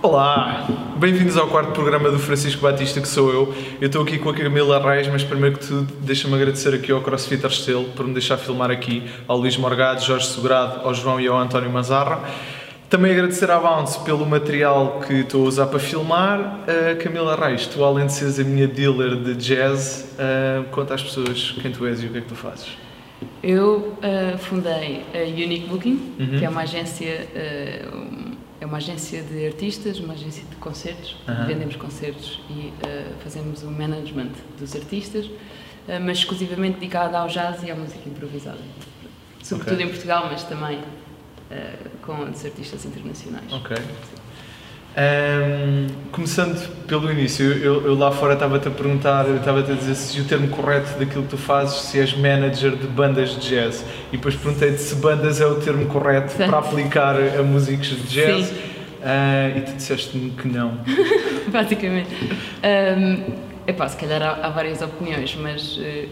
Olá, bem-vindos ao quarto programa do Francisco Batista, que sou eu. Eu estou aqui com a Camila Reis, mas primeiro que tudo, deixa-me agradecer aqui ao CrossFit Arstelo por me deixar filmar aqui, ao Luís Morgado, Jorge Segurado, ao João e ao António Mazarra. Também agradecer à Bounce pelo material que estou a usar para filmar. Uh, Camila Reis, tu além de seres a minha dealer de jazz, uh, conta às pessoas quem tu és e o que é que tu fazes. Eu uh, fundei a Unique Booking, uhum. que é uma agência é uma agência de artistas, uma agência de concertos. Uhum. Vendemos concertos e uh, fazemos o management dos artistas, uh, mas exclusivamente dedicada ao jazz e à música improvisada. Sobretudo okay. em Portugal, mas também uh, com os artistas internacionais. Ok. Um, começando pelo início, eu, eu lá fora estava-te a perguntar, estava-te a dizer se o termo correto daquilo que tu fazes, se és manager de bandas de jazz. E depois perguntei-te se bandas é o termo correto certo. para aplicar a músicos de jazz. Sim. Uh, e tu disseste-me que não. Basicamente. Um, epá, se calhar há, há várias opiniões, mas, uh,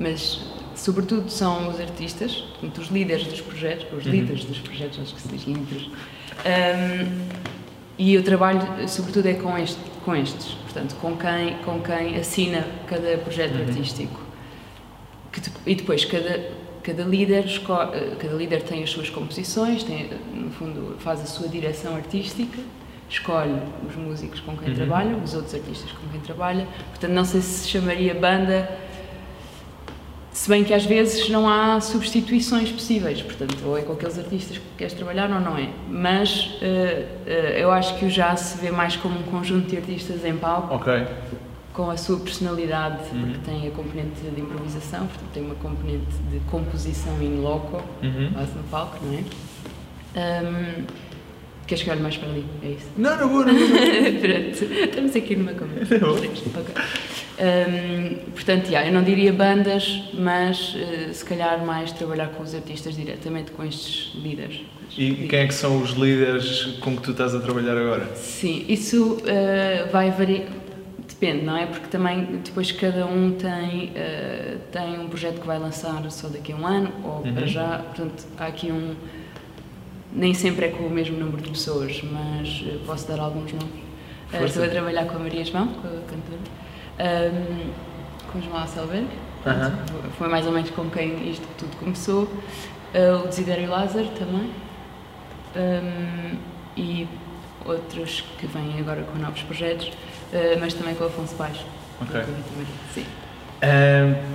mas sobretudo são os artistas, os líderes dos projetos, os uhum. líderes dos projetos, acho que se diz líderes. Um, e o trabalho, sobretudo, é com, este, com estes, portanto, com quem, com quem assina cada projeto uhum. artístico. Que, e depois, cada, cada, líder, cada líder tem as suas composições, tem, no fundo, faz a sua direção artística, escolhe os músicos com quem uhum. trabalha, os outros artistas com quem trabalha. Portanto, não sei se chamaria banda se bem que às vezes não há substituições possíveis, portanto, ou é com aqueles artistas que queres trabalhar ou não é. Mas uh, uh, eu acho que o jazz se vê mais como um conjunto de artistas em palco, okay. com a sua personalidade, uhum. porque tem a componente de improvisação, portanto, tem uma componente de composição in loco, uhum. no palco, não é? Um, Queres que olhe mais para ali? É isso? Não, não vou, não vou. Pronto, estamos aqui numa conversa. Não. Okay. Um, portanto, yeah, eu não diria bandas, mas uh, se calhar mais trabalhar com os artistas diretamente, com estes líderes. E quem é que são os líderes com que tu estás a trabalhar agora? Sim, isso uh, vai variar, depende, não é? Porque também depois cada um tem, uh, tem um projeto que vai lançar só daqui a um ano ou uhum. para já, portanto há aqui um. Nem sempre é com o mesmo número de pessoas, mas posso dar alguns nomes. estou a trabalhar com a Maria João, com a cantora um, com João Alcelberg. Uh -huh. Foi mais ou menos com quem isto tudo começou. Uh, o Desidério Lázaro também. Um, e outros que vêm agora com novos projetos, uh, mas também com o Afonso Baixo. Ok. Sim.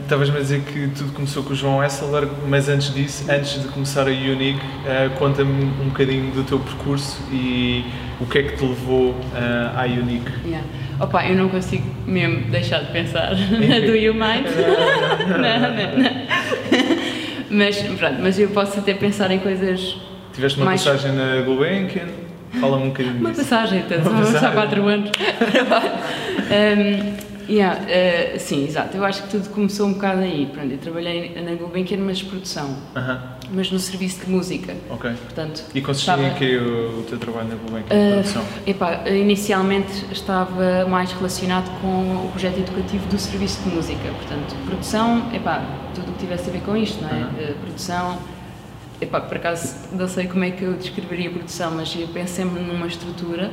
Estavas-me a dizer que tudo começou com o João Esselberg, mas antes disso, antes de começar a Unique, uh, conta-me um bocadinho do teu percurso e o que é que te levou uh, à Unique. Yeah. Opa, eu não consigo mesmo deixar de pensar na Do You Mind. não, não, não. mas pronto, mas eu posso até pensar em coisas. Tiveste uma mais... passagem na Gulbenkian? Fala-me um bocadinho Uma disso. passagem, então, uma passagem. há 4 anos. um, Yeah, uh, sim, exato. Eu acho que tudo começou um bocado aí. Pronto, eu trabalhei na Gulbenkian, mas produção. Uh -huh. Mas no serviço de música. Ok. Portanto, e consistia estava... em que o, o teu trabalho na Gulbenkian, uh, produção? Epá, inicialmente estava mais relacionado com o projeto educativo do serviço de música. Portanto, produção, epá, tudo o que tivesse a ver com isto, não é? -huh. Uh, produção, epá, por acaso não sei como é que eu descreveria a produção, mas eu penso sempre numa estrutura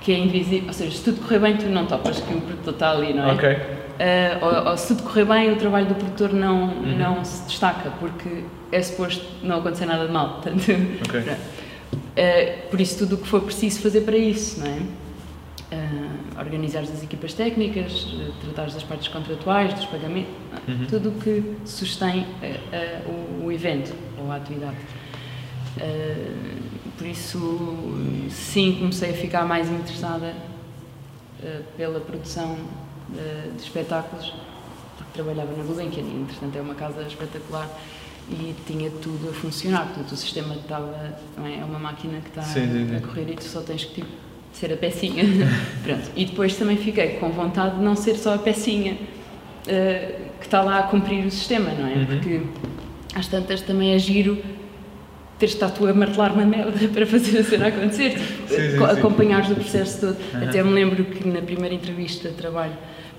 que é invisível, ou seja, se tudo correr bem, tu não topas que o produtor está ali, não é? Ok. Uh, ou, ou, se tudo correr bem, o trabalho do produtor não, uhum. não se destaca, porque é suposto não acontecer nada de mal. Portanto, okay. uh, por isso, tudo o que for preciso fazer para isso, não é? Uh, organizar as equipas técnicas, tratar das partes contratuais, dos pagamentos, uhum. tudo o que sustém o, o, evento ou a atividade. Por isso, sim, comecei a ficar mais interessada uh, pela produção uh, de espetáculos, porque trabalhava na Gulbenkian e, entretanto, é uma casa espetacular e tinha tudo a funcionar. Portanto, o sistema estava. É? é? uma máquina que está sim, sim, sim. a correr e tu só tens que tipo, ser a pecinha. Pronto. E depois também fiquei com vontade de não ser só a pecinha uh, que está lá a cumprir o sistema, não é? Uhum. Porque às tantas também é giro ter estado tu a martelar uma merda para fazer a cena acontecer, sim, sim, acompanhares o processo todo. Uhum. Até me lembro que na primeira entrevista de trabalho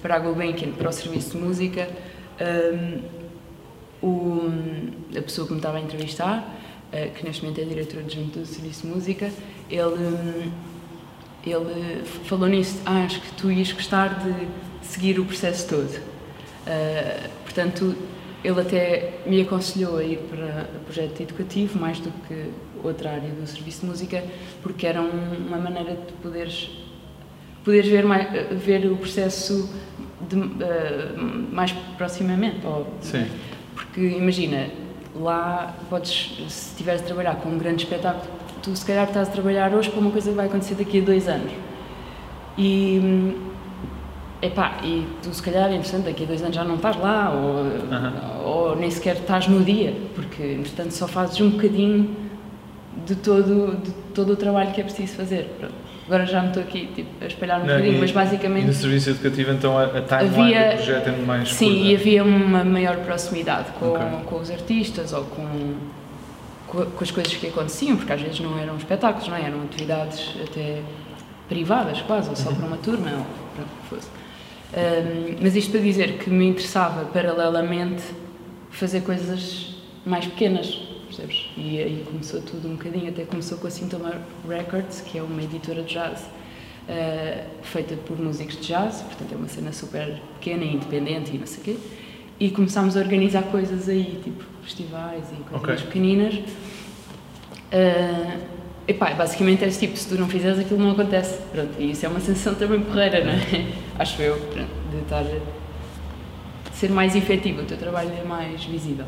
para a Gulbenkian, para o serviço de música, um, o, a pessoa que me estava a entrevistar, uh, que neste momento é diretora adjunto do serviço de música, ele, ele falou nisso, ah, acho que tu ias gostar de seguir o processo todo. Uh, portanto, ele até me aconselhou a ir para o projeto educativo, mais do que outra área do serviço de música, porque era uma maneira de poderes, poderes ver, ver o processo de, uh, mais proximamente. Ou, Sim. Porque imagina, lá podes, se estiveres a trabalhar com um grande espetáculo, tu se calhar estás a trabalhar hoje para uma coisa que vai acontecer daqui a dois anos. E, epá, e tu se calhar, entretanto, daqui a dois anos já não estás lá, ou, ou nem sequer estás no dia, porque, entretanto, só fazes um bocadinho de todo, de todo o trabalho que é preciso fazer. Pronto. Agora já me estou aqui tipo, a espalhar um bocadinho, e- mas E basicamente no serviço educativo, então, a, a timeline Havia- do projeto é mais Sim, curta. e havia uma maior proximidade com, Ok. com os artistas ou com, com, com as coisas que aconteciam, porque às vezes não eram espetáculos, não é? eram atividades até privadas, quase, ou só Uhum. para uma turma, ou para o que fosse. Ahm, mas isto para dizer que me interessava, paralelamente, fazer coisas mais pequenas, percebes? E aí começou tudo um bocadinho, até começou com a Sintoma Records, que é uma editora de jazz, ah, feita por músicos de jazz, portanto é uma cena super pequena e independente e não sei o quê. E começámos a organizar coisas aí, tipo festivais e coisas Ok. pequeninas. Epá, basicamente é tipo, se tu não fizeres aquilo não acontece. Pronto, e isso é uma sensação também porreira, não é? Acho eu, pronto, de estar ser mais efetivo, o teu trabalho é mais visível.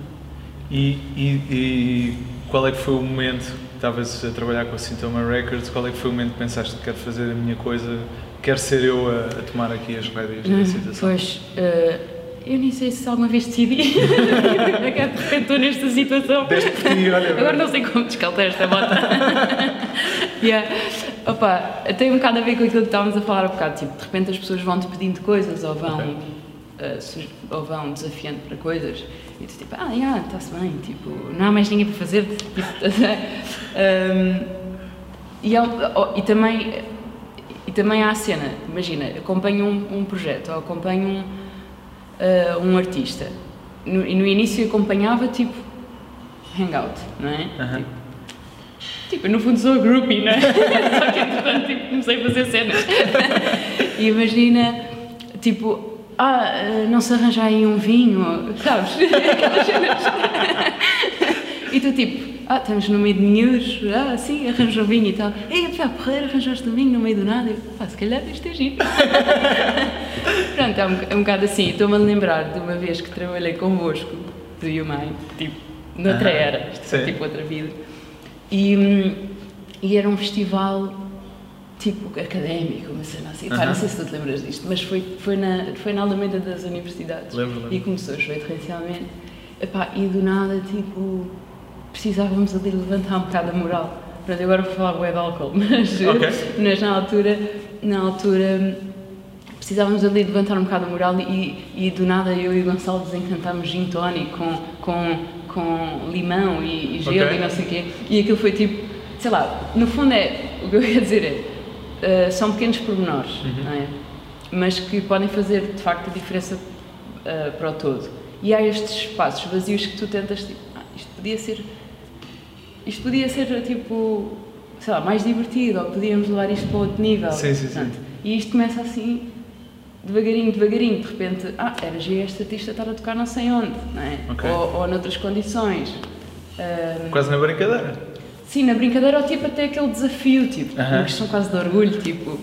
E, e- e qual é que foi o momento, estavas a trabalhar com a Sintoma Records, qual é que foi o momento que pensaste que quero fazer a minha coisa, quero ser eu a, a tomar aqui as rédeas da situação? Pois, eh, eu nem sei se alguma vez decidi. que de repente estou nesta situação. Ti, olha, Agora não sei como descaltar esta bota. yeah. Opa, tem um bocado a ver com aquilo que estávamos a falar há bocado. Tipo, de repente as pessoas vão-te pedindo coisas ou vão, Ok. Eh, su- ou vão desafiando para coisas. E tu tipo, ah, yeah, está-se bem. Tipo, não há mais ninguém para fazer. Tipo, um, e, oh, e também e também há a cena, imagina, acompanho um, um projeto ou acompanho um, ah, um artista. E no início acompanhava tipo hangout, não é? Aham. Tipo, tipo, no fundo sou a groupie, não é? Só que entretanto tipo, comecei a fazer cenas. e imagina, tipo, ah, ah, não se arranja aí um vinho, sabes? E tu tipo, ah, estamos no meio de miúdos, ah, sim, arranjo um vinho e tal. Ei, pá, porreiro, arranjaste um vinho no meio do nada. Eu, pá, se calhar isto é giro. Pronto, é um, é um bocado assim. Estou-me a lembrar de uma vez que trabalhei convosco, do Yumai, tipo, noutra era, isto é tipo outra vida. E, hum, e era um festival tipo académico, uma cena assim. Pá, não sei se tu te lembras disto, mas foi, foi, na, foi na Alameda das Universidades. Lembro, lembro. E começou a chover torrencialmente. Epá, e do nada, tipo, precisávamos ali levantar um bocado a moral. Pronto, agora vou falar bué de álcool, mas, Ok. mas na altura, na altura precisávamos ali levantar um bocado a moral e, e do nada eu e o Gonçalo desencantámos gin tonic com, com, com limão e, e gelo Ok. e não sei o quê. E aquilo foi tipo, sei lá, no fundo é, o que eu ia dizer é, uh, são pequenos pormenores, Uhum. é? Mas que podem fazer de facto a diferença uh, para o todo. E há estes espaços vazios que tu tentas, tipo, ah, isto podia ser, isto podia ser tipo, sei lá, mais divertido, ou podíamos levar isto para outro nível. Sim, sim, sim. E isto começa assim, devagarinho, devagarinho, de repente, ah, era giro este artista estar a tocar não sei onde, não é? Ok. Ou, ou noutras condições. Quase na brincadeira. Sim, na brincadeira, ou tipo até aquele desafio, tipo, Aham. uma questão quase de orgulho, tipo,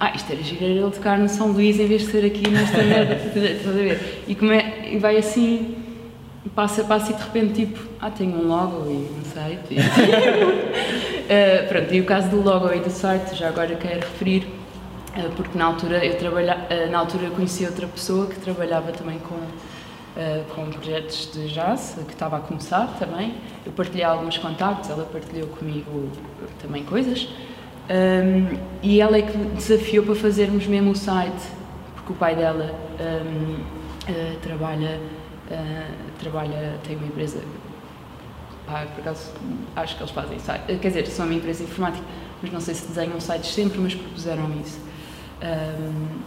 ah, isto era giro era ele tocar no São Luís em vez de ser aqui nesta merda, estás a ver? E, como é, e vai assim, passo a passo e de repente, tipo, ah, tenho um logo e um site. E, Ah, pronto, e o caso do logo e do site, já agora quero referir, ah, porque na altura eu trabalha, ah, na altura eu conheci outra pessoa que trabalhava também com ah, com projetos de jazz, que estava a começar também. Eu partilhei alguns contactos, ela partilhou comigo também coisas. Ahm, e ela é que desafiou para fazermos mesmo o site, porque o pai dela ahm, ah, trabalha, ah, trabalha, tem uma empresa Pá, por acaso, acho que eles fazem site. Quer dizer, são uma empresa informática, mas não sei se desenham sites sempre, mas propuseram isso. Ahm,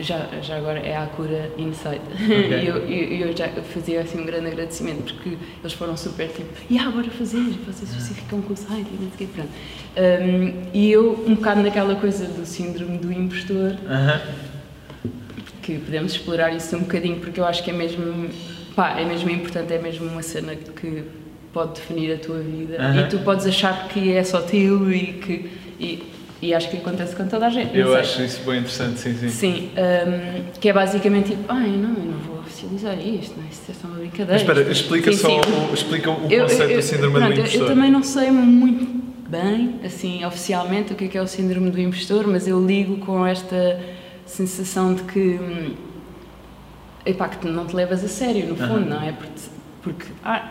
já, já agora é a cura Insight. Ok. E eu, eu, eu já fazia assim um grande agradecimento porque eles foram super tipo, e ah, bora fazer, vocês ficam com o site e não sei o quê, pronto. Um, e eu, um bocado naquela coisa do síndrome do impostor, Aham. que podemos explorar isso um bocadinho porque eu acho que é mesmo, pá, é mesmo importante, é mesmo uma cena que pode definir a tua vida Aham. e tu podes achar que é só teu e que. E, e acho que acontece com toda a gente. Eu sei. acho isso bem interessante, sim, sim. Sim, hum, que é basicamente tipo, ai não, eu não vou oficializar isto, não, isto é só uma brincadeira. Mas espera, explica Sim, só sim. O, explica o Eu- conceito eu- do síndrome pronto, do eu- impostor. Eu também não sei muito bem, assim, oficialmente, o que é, que é o síndrome do impostor, mas eu ligo com esta sensação de que, hum, epá, que não te levas a sério, no fundo, não é? Porque, porque, ah,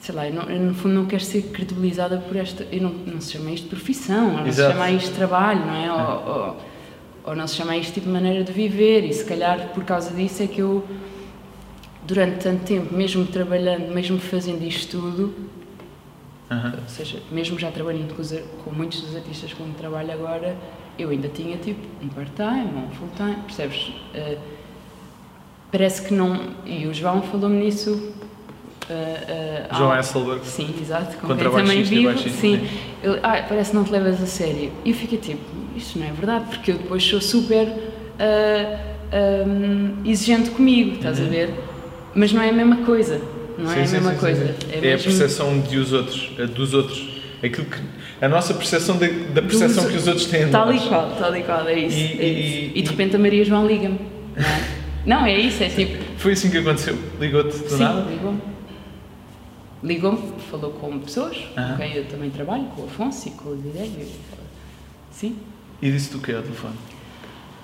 sei lá, eu, não- eu, no fundo não quero ser credibilizada por esta, eu não, não se chama isto de profissão, ou não Exato. se chama isto de trabalho, não é? Ou, ou, ou não se chama isto tipo de maneira de viver, e se calhar por causa disso é que eu durante tanto tempo, mesmo trabalhando, mesmo fazendo isto tudo, ou seja, mesmo já trabalhando com, os com muitos dos artistas com que trabalho agora, eu ainda tinha tipo um part-time ou um full-time, percebes? Eh, parece que não. E o João falou-me nisso. Eh, eh, João Hasselberg. Sim, exato, com quem também e vivo. Sim, sim. Ele, ah, parece que não te levas a sério. E eu fiquei tipo, isto não é verdade, porque eu depois sou super ah, ahm, exigente comigo, estás a ver? Mas não é a mesma coisa. Não Uhum. Sim, é a sim, mesma sim, sim, coisa. É, É, a mesmo- percepção de os outros, a dos outros. Aquilo que, a nossa percepção da, da percepção Dos- que os outros têm de Tal e qual, tal e qual, é isso. E- é isso. e- E, de repente a Maria João liga-me. Não, é? não, é isso, é tipo. Foi assim que aconteceu. Ligou-te do sim, nada? ligou-me. Ligou-me, falou com pessoas Aham. com quem eu também trabalho, com o Afonso e com o Vidélio. Sim. E disse-te o quê ao telefone?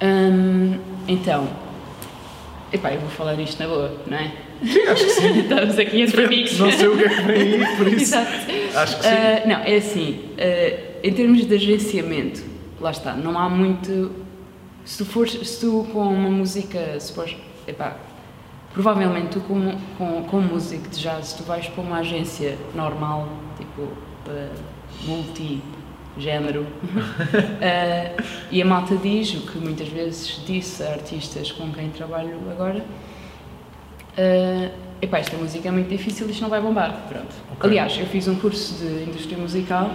Hum, então, epá, eu vou falar isto na boa, não é? Sim, acho que sim. Estamos aqui entre amigos. Não sei o que é que vem aí, por isso. Exato. Acho que sim. Ah, não, é assim, ah, em termos de agenciamento, lá está, não há muito. Se tu fores, se tu com uma música, se fores, epá, provavelmente tu com, com, com músico de jazz, tu vais para uma agência normal, tipo ah, multi-género, ah, e a malta diz, o que muitas vezes disse a artistas com quem trabalho agora, ah, epá, esta música é muito difícil, isto não vai bombar, pronto. Ok. Aliás, eu fiz um curso de indústria musical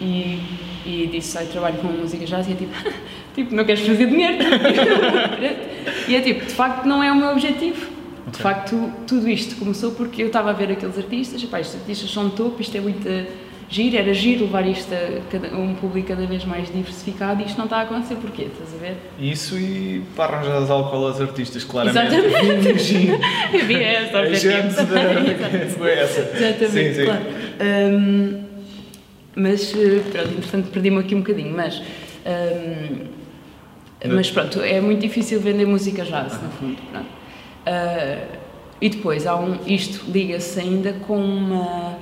e, e disse, ai, trabalho com música jazz e é tipo, tipo, não queres fazer dinheiro? e é tipo, de facto não é o meu objetivo. De Ok. facto, tudo isto começou porque eu estava a ver aqueles artistas, epá, estes artistas são topo, isto é muito giro, era giro levar isto a um público cada vez mais diversificado e isto não está a acontecer, porquê? Estás a ver? Isso e para arranjar álcool aos artistas, claramente. Exatamente. Imagino. Havia essa A objetivo. gente da... Foi essa. Exatamente, Sim, sim. claro. Hum, mas, eh, pronto, entretanto perdi-me aqui um bocadinho, mas... hum, mas pronto, é muito difícil vender música jazz, no fundo, pronto. Ah, e depois, há um, isto liga-se ainda com uma,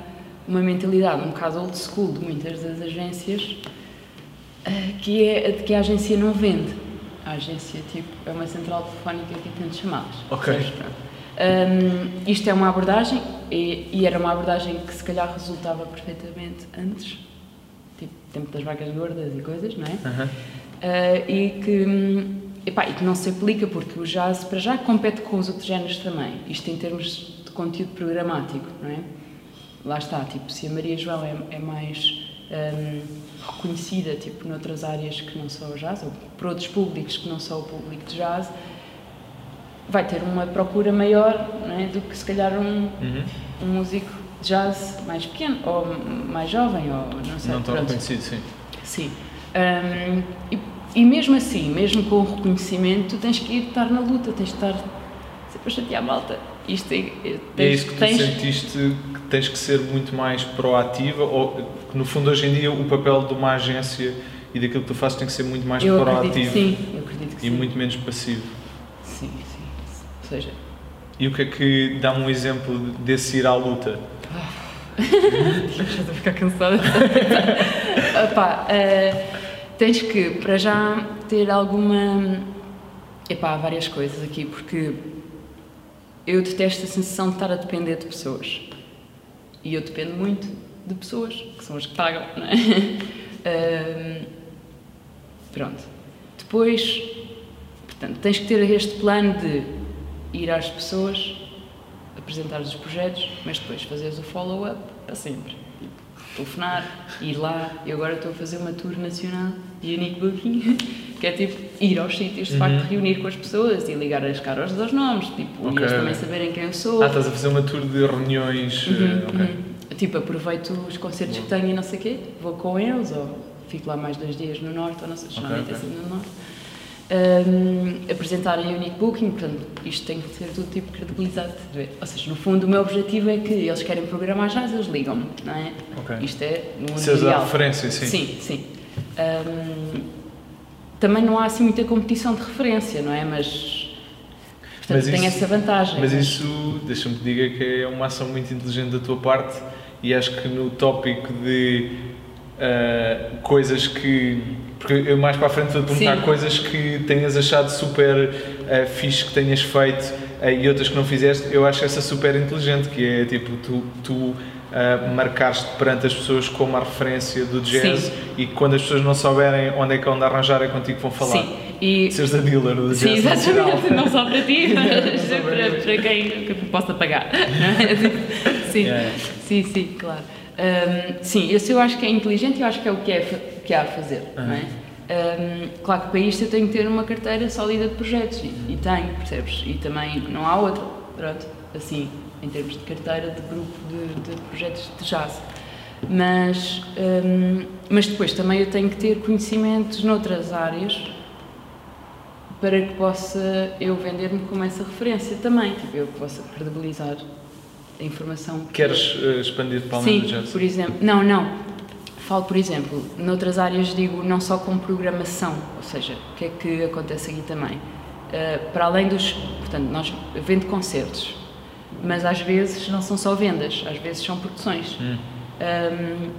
uma mentalidade um bocado old school de muitas das agências, ah, que é a de que a agência não vende. A agência, tipo, é uma central telefónica que atende chamadas. Ok. Percebes? Pronto. Hum, isto é uma abordagem e, e era uma abordagem que se calhar resultava perfeitamente antes, tipo, tempo das vacas gordas e coisas, não é? Aham. Uh, e, que, hum, epá, e que não se aplica porque o jazz para já compete com os outros géneros também, isto em termos de conteúdo programático, não é? Lá está, tipo, se a Maria João é, é mais hum, reconhecida tipo, noutras áreas que não só o jazz, ou por outros públicos que não só o público de jazz, vai ter uma procura maior é? do que se calhar um, Uhum. um músico de jazz mais pequeno, ou mais jovem, ou não sei. Não tão pronto. reconhecido, sim. Sim. Hum, e, e mesmo assim, mesmo com o reconhecimento, tens que ir estar na luta, tens de estar sempre a chatear a malta. Isto é, é- é tens- isso que tu tens- sentiste que tens que ser muito mais proativa, ou que no fundo hoje em dia o papel de uma agência e daquilo que tu fazes tem que ser muito mais eu proativo acredito sim, eu acredito que e sim. muito menos passivo. Sim, sim. Ou seja, E o que é que dá um exemplo desse ir à luta? já estou a ficar cansada. Epá, eh, tens que, para já, ter alguma. Epá, há várias coisas aqui, porque eu detesto a sensação de estar a depender de pessoas. E eu dependo muito de pessoas, que são as que pagam, não é? Ahm, pronto. Depois, Portanto, tens que ter este plano de ir às pessoas, apresentar os projetos, mas depois fazeres o follow-up para sempre. Telefonar, ir lá, e agora estou a fazer uma tour nacional Unique Booking, que é tipo ir aos sítios, de facto, Uhum. reunir com as pessoas e ligar as caras aos nomes, tipo, Ok. e eles também saberem quem eu sou. Ah, estás a fazer uma tour de reuniões. Uhum, eh, ok. uhum. Tipo, aproveito os concertos que tenho e não sei o quê, vou com eles, ou fico lá mais dois dias no Norte, ou não sei, geralmente ok. é sempre no Norte. Ahm, apresentarem Unique Booking, portanto, isto tem que ser tudo tipo credibilizado. Ou seja, no fundo, o meu objetivo é que eles querem programar já, eles ligam-me, não é? Ok. Isto é no mundo Seres a referência, sim. Sim, sim. Também não há assim muita competição de referência, não é? Mas, portanto, Mas tem isso- essa vantagem. Mas isso, deixa-me que diga que é uma ação muito inteligente da tua parte e acho que no tópico de ah, coisas que. Porque eu mais para a frente vou perguntar Sim. coisas que tenhas achado super ah, fixe que tenhas feito ah, e outras que não fizeste. Eu acho essa super inteligente, que é tipo, tu. tu ah, marcaste perante as pessoas como a referência do jazz Sim. e quando as pessoas não souberem onde é que vão de arranjar é contigo que vão falar. Sim, e Seres a dealer do Sim, jazz nacional. exatamente, não só para ti, mas para para, quem que possa pagar. é? sim, Yeah. sim, sim, claro. Hum, sim, esse eu acho que é inteligente e eu acho que é o que, é, que há a fazer. Não é? Hum, claro que para isto eu tenho que ter uma carteira sólida de projetos e, e tenho, percebes? E também não há outra, pronto, assim, em termos de carteira de grupo de, de projetos de jazz. Mas, hum, mas depois também eu tenho que ter conhecimentos noutras áreas para que possa eu vender-me como essa referência também, tipo, eu possa credibilizar a informação. que- Queres eh, expandir para do Sim, jazz? por exemplo, não, não. Falo, por exemplo, noutras áreas digo não só com programação, ou seja, o que é que acontece aqui também? Uh, para além dos, portanto, nós vendo concertos, mas às vezes não são só vendas, às vezes são produções. Hum. Um,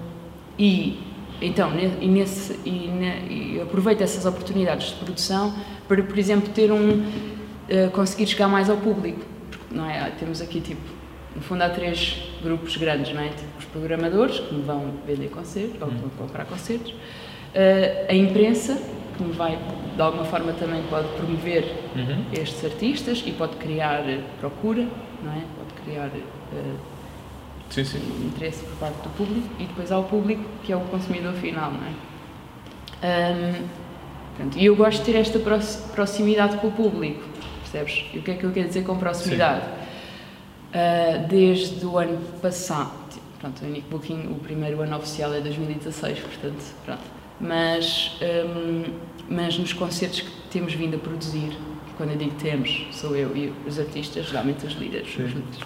e então, e nesse, e, ne- e aproveito essas oportunidades de produção para, por exemplo, ter um eh, conseguir chegar mais ao público, porque, não é? Temos aqui tipo, no fundo há três grupos grandes, não é? Tipo, os programadores que me vão vender concertos ou que vão comprar concertos, eh, a imprensa que me vai de alguma forma também pode promover Uhum. estes artistas e pode criar eh, procura, não é? Pode criar eh, Sim, sim. interesse por parte do público e depois há o público que é o consumidor final, não é? Ahm, portanto, e eu gosto de ter esta prox- proximidade com o público, percebes? E o que é que eu quero dizer com proximidade? Ah, desde o ano passado, pronto, o Unique Booking, o primeiro ano oficial é 2016, portanto, pronto. Mas, ahm, mas nos concertos que temos vindo a produzir, quando eu digo temos, sou eu e os artistas, geralmente os líderes, juntos.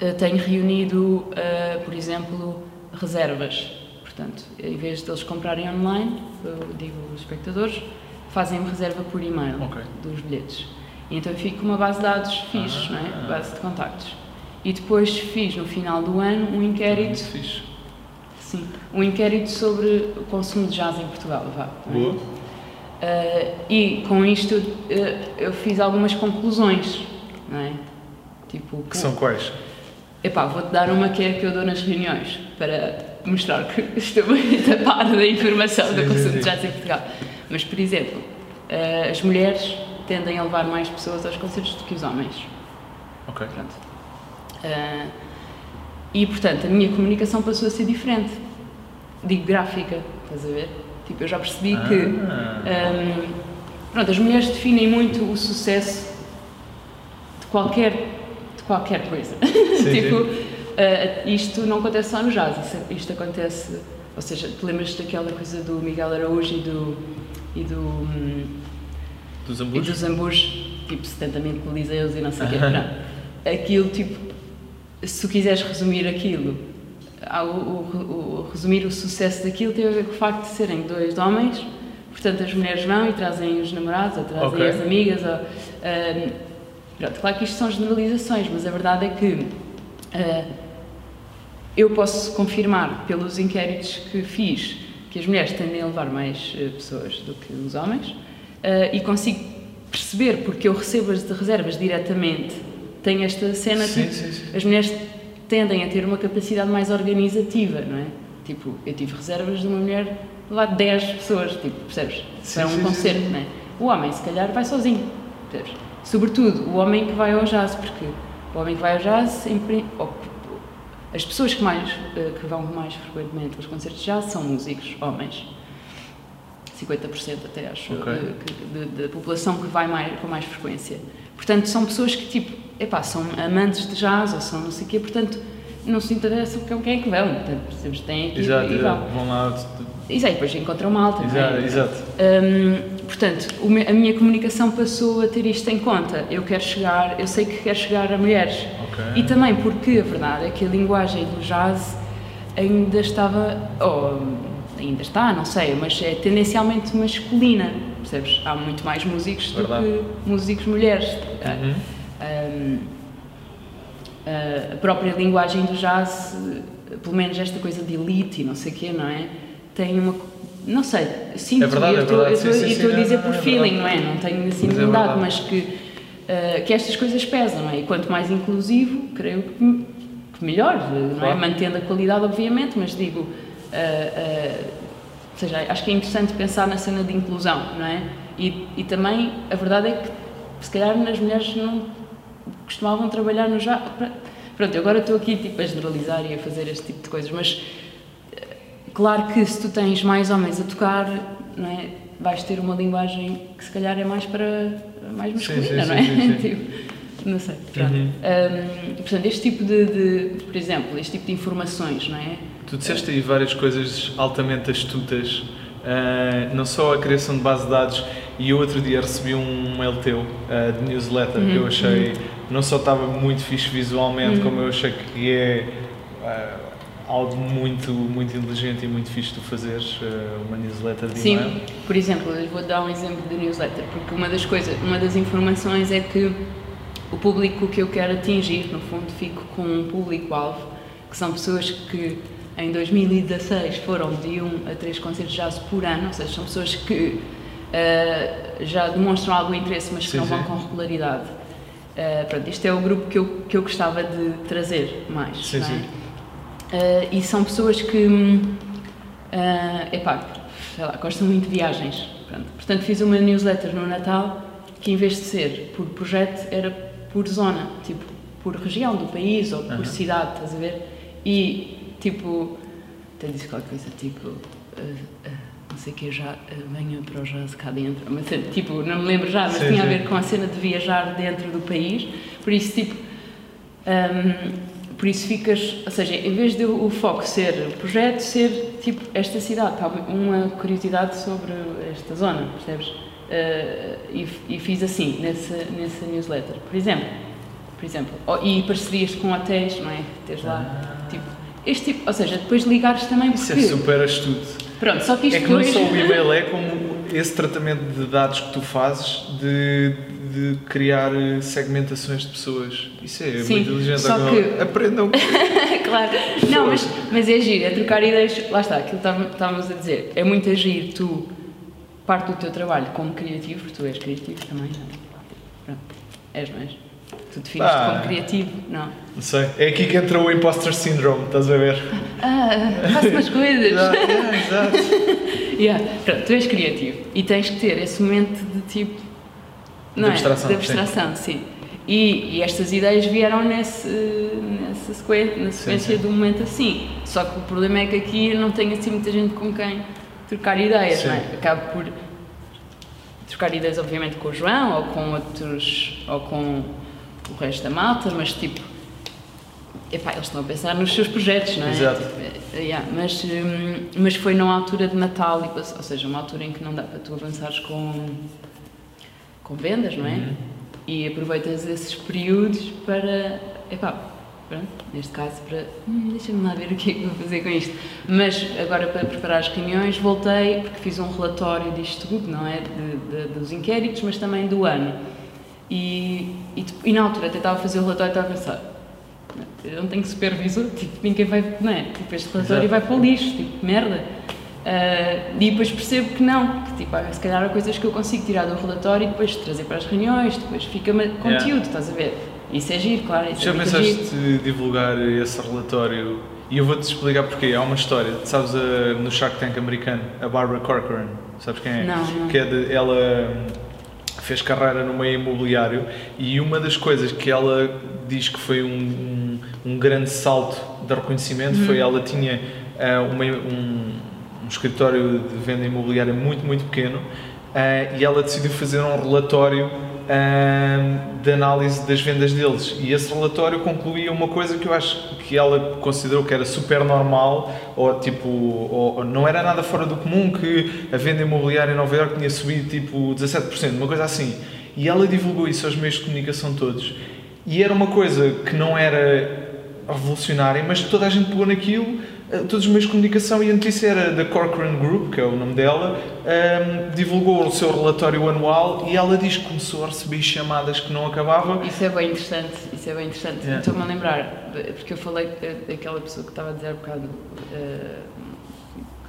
Eu tenho reunido, ah, por exemplo, reservas. Portanto, em vez de eles comprarem online, eu digo aos espectadores, fazem reserva por e-mail Ok. dos bilhetes. E então eu fico com uma base de dados fixe, Ah. não é? Base de contactos. E depois fiz, no final do ano, um inquérito, Muito fixe. sim, um inquérito sobre o consumo de jazz em Portugal, vá. Boa. Ah, e com isto eu, eu fiz algumas conclusões, não é? Tipo, Que são quais? Epá, vou-te dar uma que é que eu dou nas reuniões, para mostrar que estou bem tapada da informação Sim, do consumo sim. de jazz em Portugal. Mas, por exemplo, eh, as mulheres tendem a levar mais pessoas aos concertos do que os homens. Ok. Pronto. E, portanto, a minha comunicação passou a ser diferente. Digo gráfica, estás a ver? Tipo, eu já percebi que Ah. Hum, pronto, as mulheres definem muito o sucesso de qualquer, de qualquer coisa. Sim, tipo, uh, isto não acontece só no jazz, isto acontece. Ou seja, te lembras daquela coisa do Miguel Araújo e do. e do. hum, Dos e hambúrgueres? dos hambúrgueres, tipo 70 mil coliseus e não sei o quê. Pronto. Aquilo, tipo, se tu quiseres resumir aquilo, o, o- o- resumir o sucesso daquilo tem a ver com o facto de serem dois homens, portanto as mulheres vão e trazem os namorados, ou trazem Ok. as amigas, ou, ahm, pronto, claro que isto são generalizações, mas a verdade é que ah, eu posso confirmar pelos inquéritos que fiz que as mulheres tendem a levar mais eh, pessoas do que os homens e consigo perceber porque eu recebo as reservas diretamente. Tenho esta cena Sim, tipo, sim, sim. as mulheres tendem a ter uma capacidade mais organizativa, não é? Tipo, eu tive reservas de uma mulher levar 10 pessoas, tipo, percebes? Sim, Para um sim, concerto, sim. não é? O homem, se calhar, vai sozinho. percebes? Sobretudo o homem que vai ao jazz, porque o homem que vai ao jazz, as pessoas que, mais, eh, que vão mais frequentemente aos concertos de jazz são músicos, homens. 50% até acho, Ok. de- que- de- da população que vai mais, com mais frequência. Portanto, são pessoas que, tipo, epá, são amantes de jazz ou são não sei o quê, portanto, não se interessa com quem é que vão. Portanto, têm aqui Exato, e vão. Vão lá. Exato, e depois encontram malta. Exato, é? exato. Hum, portanto, a minha comunicação passou a ter isto em conta. Eu quero chegar, eu sei que quero chegar a mulheres. Ok. E também porque a verdade é que a linguagem do jazz ainda estava, ou ainda está, não sei, mas é tendencialmente masculina, percebes? Há muito mais músicos Verdade. do que músicos mulheres. Uhum. A própria linguagem do jazz, pelo menos esta coisa de elite e não sei o quê, não é? Tem uma. Não sei, sinto É verdade, eu é estou- estou a dizer não, por é feeling, não é? Não tenho assim Mas é nenhum dado, verdade. mas que, eh, que estas coisas pesam, não é? E quanto mais inclusivo, creio que, que melhor, não é? Claro. Mantendo a qualidade, obviamente, mas digo. eh, eh, ou seja, acho que é interessante pensar na cena de inclusão, não é? E, e também a verdade é que se calhar nas mulheres não costumavam trabalhar no já. Pronto, agora estou aqui tipo, a generalizar e a fazer este tipo de coisas, mas eh, claro que se tu tens mais homens a tocar, não é? vais ter uma linguagem que se calhar é mais para mais Sim, masculina, sim, não é? sim, sim, sim. Tipo, não sei. Pronto. Uhum. Hum, portanto, este tipo de, de, por exemplo, este tipo de informações, não é? Tu disseste aí várias coisas altamente astutas, ah, não só a criação de base de dados, e eu outro dia recebi um mail teu ah, de newsletter que eu achei, não só estava muito fixe visualmente, como eu achei que é ah, algo muito, muito inteligente e muito fixe tu fazeres, ah, uma newsletter de e-mail. Sim, por exemplo, eu vou dar um exemplo de newsletter, porque uma das coisas, uma das informações é que o público que eu quero atingir, no fundo, fico com um público-alvo, que são pessoas que em 2016 foram de um a três concertos de jazz por ano, ou seja, são pessoas que ah, já demonstram algum interesse, mas que Sim, não vão sim. com regularidade. Ah, pronto, isto é o grupo que eu, que eu gostava de trazer mais. Sim, é? sim. Ah, e são pessoas que, ah, epá, sei lá, gostam muito de viagens. Pronto. Portanto, fiz uma newsletter no Natal que, em vez de ser por projeto, era por zona, tipo, por região do país ou por Aham. cidade, estás a ver? E, tipo, até disse qualquer coisa, tipo, não sei que, já ah, venha para o jazz cá dentro. Mas, tipo, não me lembro já, mas Sim, tinha a sim. ver com a cena de viajar dentro do país. Por isso, tipo, Hum, por isso ficas, ou seja, em vez de o foco ser o projeto, ser tipo esta cidade, uma curiosidade sobre esta zona, percebes? Uh, e, e fiz assim, nessa, nessa newsletter. Por exemplo, por exemplo, e parcerias com hotéis, não é? Teres lá, tipo, este tipo, ou seja, depois ligares também Isso porque, é super astuto. Pronto, só que isto É que não só o e-mail é, como esse tratamento de dados que tu fazes de, de criar eh, segmentações de pessoas. Isso é Sim, muito inteligente. só Agora, que- Aprendam. claro. Não, mas, mas é giro, é trocar ideias. Lá está, aquilo que estávamos a dizer. É muito agir tu, parte do teu trabalho como criativo, porque tu és criativo também, não é? Pronto. És, és? Tu defines Ah. como criativo, não. Não sei. É aqui que entra o imposter syndrome, estás a ver? Ah, faço umas coisas. Exato, yeah, exato. Yeah. Pronto, tu és criativo e tens que ter esse momento de tipo. De Não é? abstração, De abstração, sim. E, e estas ideias vieram nesse, nessa sequência, na sequência sim. do momento assim. Só que o problema é que aqui não tenho assim muita gente com quem trocar ideias, Sim. não é? Acabo por trocar ideias, obviamente, com o João ou com outros. ou com o resto da malta, mas tipo. Epá, eles estão a pensar nos seus projetos, não é? Exato. Tipo, é, yeah, mas, hum, mas foi numa altura de Natal, ou seja, uma altura em que não dá para tu avançares com, com vendas, não é? Uhum. E aproveitas esses períodos para, epá, pronto, neste caso para, hum, deixa-me lá ver o que é que vou fazer com isto. Mas agora para preparar as reuniões voltei, porque fiz um relatório disto tudo, não é? De, de- dos inquéritos, mas também do ano. E, e, e na altura até estava a fazer o relatório e estava a pensar, eu não tenho supervisor, tipo, ninguém vai, não é? Tipo, este relatório Exato. vai para o lixo, tipo, merda. Ah, e depois percebo que não, que tipo, se calhar há coisas que eu consigo tirar do relatório e depois trazer para as reuniões, depois fica-me conteúdo, estás a ver? Isso é giro, claro, isso Já é pensaste giro. divulgar esse relatório? E eu vou-te explicar porquê. Há uma história. Sabes a- no Shark Tank americano, a Barbara Corcoran? Sabes quem é? Não, não. Que é de, ela fez carreira no meio imobiliário e uma das coisas que ela diz que foi um, um, um grande salto de reconhecimento foi ela tinha uh, uma, um, um escritório de venda imobiliária muito, muito pequeno uh, e ela decidiu fazer um relatório de análise das vendas deles. E esse relatório concluía uma coisa que eu acho que ela considerou que era super normal, ou tipo, ou, não era nada fora do comum, que a venda imobiliária em Nova Iorque tinha subido tipo 17%, uma coisa assim. E ela divulgou isso aos meios de comunicação todos. E era uma coisa que não era revolucionária, mas toda a gente pegou naquilo todos os meios de comunicação e a notícia era da Corcoran Group, que é o nome dela, um, ehm, divulgou o seu relatório anual e ela diz que começou a receber chamadas que não acabavam. Isso é bem interessante, isso é bem interessante. Yeah. Estou-me a lembrar, porque eu falei daquela pessoa que estava a dizer há bocado, uh,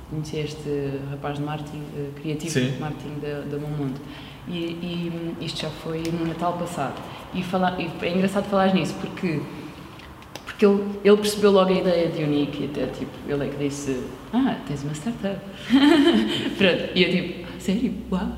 conheci este rapaz de marketing, uh, criativo Sim. de marketing da, da Mundo. E, e, isto já foi no Natal passado. E, falar, e é engraçado falar nisso, porque porque ele, ele percebeu logo a ideia de Unique e até tipo, ele é que disse: Ah, tens uma startup. Pronto, e eu tipo: Sério? Uau!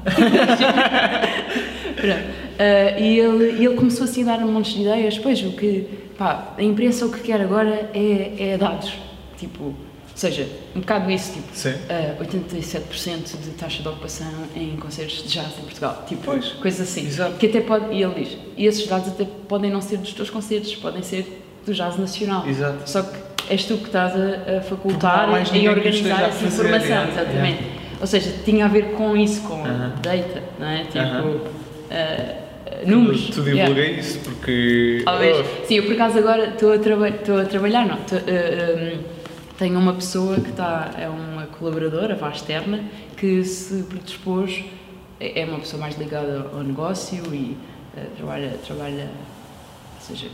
Pronto. Uh, e ele, ele começou assim a dar um monte de ideias. Pois, o que. Pá, a imprensa o que quer agora é, é dados. Tipo, ou seja, um bocado isso, tipo, uh, ah, 87% de taxa de ocupação em concertos de jazz em Portugal, tipo, pois, coisas assim. Exato. Que até pode, e ele diz, e esses dados até podem não ser dos teus concertos, podem ser do jazz nacional. Exato. Só que és tu que estás a, a facultar e organizar essa informação, yeah, exatamente. Ou seja, tinha a ver com isso, com uh -huh. data, não é? Tipo, uh -huh. uh, números. Tu, tu divulguei yeah. isso porque. Talvez. Oh. Sim, eu por acaso agora estou a, traba a trabalhar, não. Tô, uh, um, tenho uma pessoa que está, é uma colaboradora, vá externa, que se predispôs, é, é uma pessoa mais ligada ao negócio e uh, trabalha, trabalha, ou seja,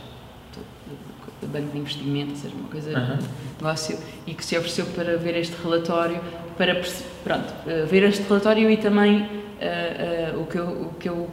banco de investimento, ou seja, uma coisa uhum. de negócio, e que se ofereceu para ver este relatório, para pronto, eh, ver este relatório e também uh, uh, o, que eu, o, que eu,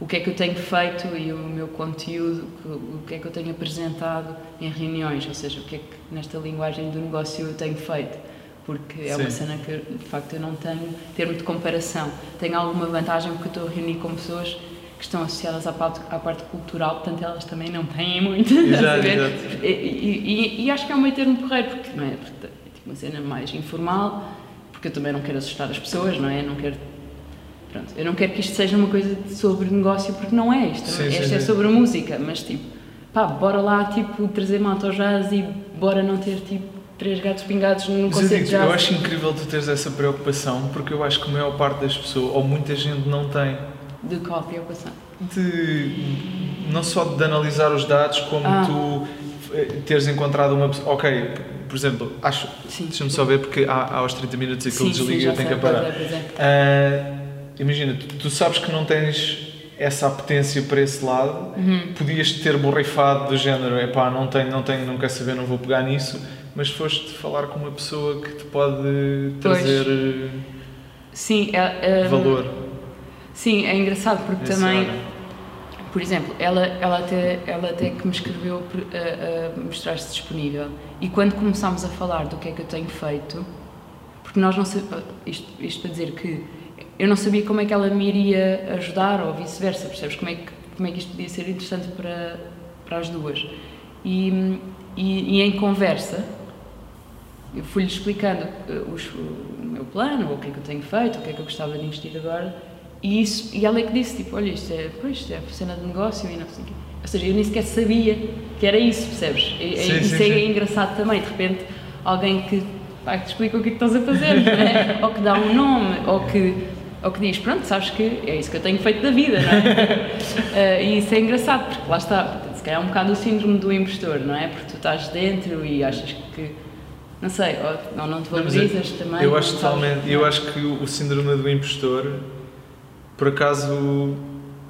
o que é que eu tenho feito e o meu conteúdo, o que é que eu tenho apresentado em reuniões, ou seja, o que é que nesta linguagem do negócio eu tenho feito porque é Sim. uma cena que de facto eu não tenho termo de comparação. Tenho alguma vantagem porque estou a reunir com pessoas que estão associadas à parte, à parte cultural, portanto elas também não têm muito. Exato, exato. E, e, e, acho que é um meio termo porreiro, porque não é, porque é tipo uma cena mais informal, porque eu também não quero assustar as pessoas, não é? Não quero. Pronto, eu não quero que isto seja uma coisa sobre negócio, porque não é isto. Sim, esta sim, é sim. sobre a música, mas tipo, pá, bora lá tipo, trazer malta ao jazz e bora não ter tipo três gatos pingados num concerto de jazz. Eu acho incrível tu teres essa preocupação, porque eu acho que a maior parte das pessoas, ou muita gente, não tem. De qual preocupação? De, não só de analisar os dados, como ah. tu eh, teres encontrado uma pessoa. Ok, por exemplo, acho. Deixa-me só ver, porque há, há aos 30 minutos aquilo desliga e eu tenho que parar. Uh, imagina, tu, tu, sabes que não tens essa apetência para esse lado, uhum. podias ter borrifado do género, é pá, não tenho, não tenho, não quero saber, não vou pegar nisso, mas foste falar com uma pessoa que te pode trazer pois. Sim, é, um, valor. Sim, é engraçado porque também, por exemplo, ela, ela, até, ela até que me escreveu a, a mostrar-se disponível e quando começámos a falar do que é que eu tenho feito, porque nós não sabemos, isto, isto para dizer que eu não sabia como é que ela me iria ajudar ou vice-versa, percebes? Como é, que, como é que isto podia ser interessante para, para as duas. E, e, e em conversa, eu fui-lhe explicando eh, os, o meu plano, o que é que eu tenho feito, o que é que eu gostava de investir agora, e, isso, e ela é que disse, tipo, olha, isto é, pois, isto é cena de negócio e não sei o quê. Ou seja, eu nem sequer sabia que era isso, percebes? E, sim, isso sim, é sim. engraçado também, de repente, alguém que, pá, te explica o que é que estás a fazer, é? ou que dá um nome, ou que, ou que diz, pronto, sabes que é isso que eu tenho feito da vida, não é? uh, e isso é engraçado, porque lá está, se calhar é um bocado o síndrome do impostor, não é? Porque tu estás dentro e achas que não sei, ou não, não te valorizas não, também. Eu acho totalmente, eu acho que o síndrome do impostor por acaso,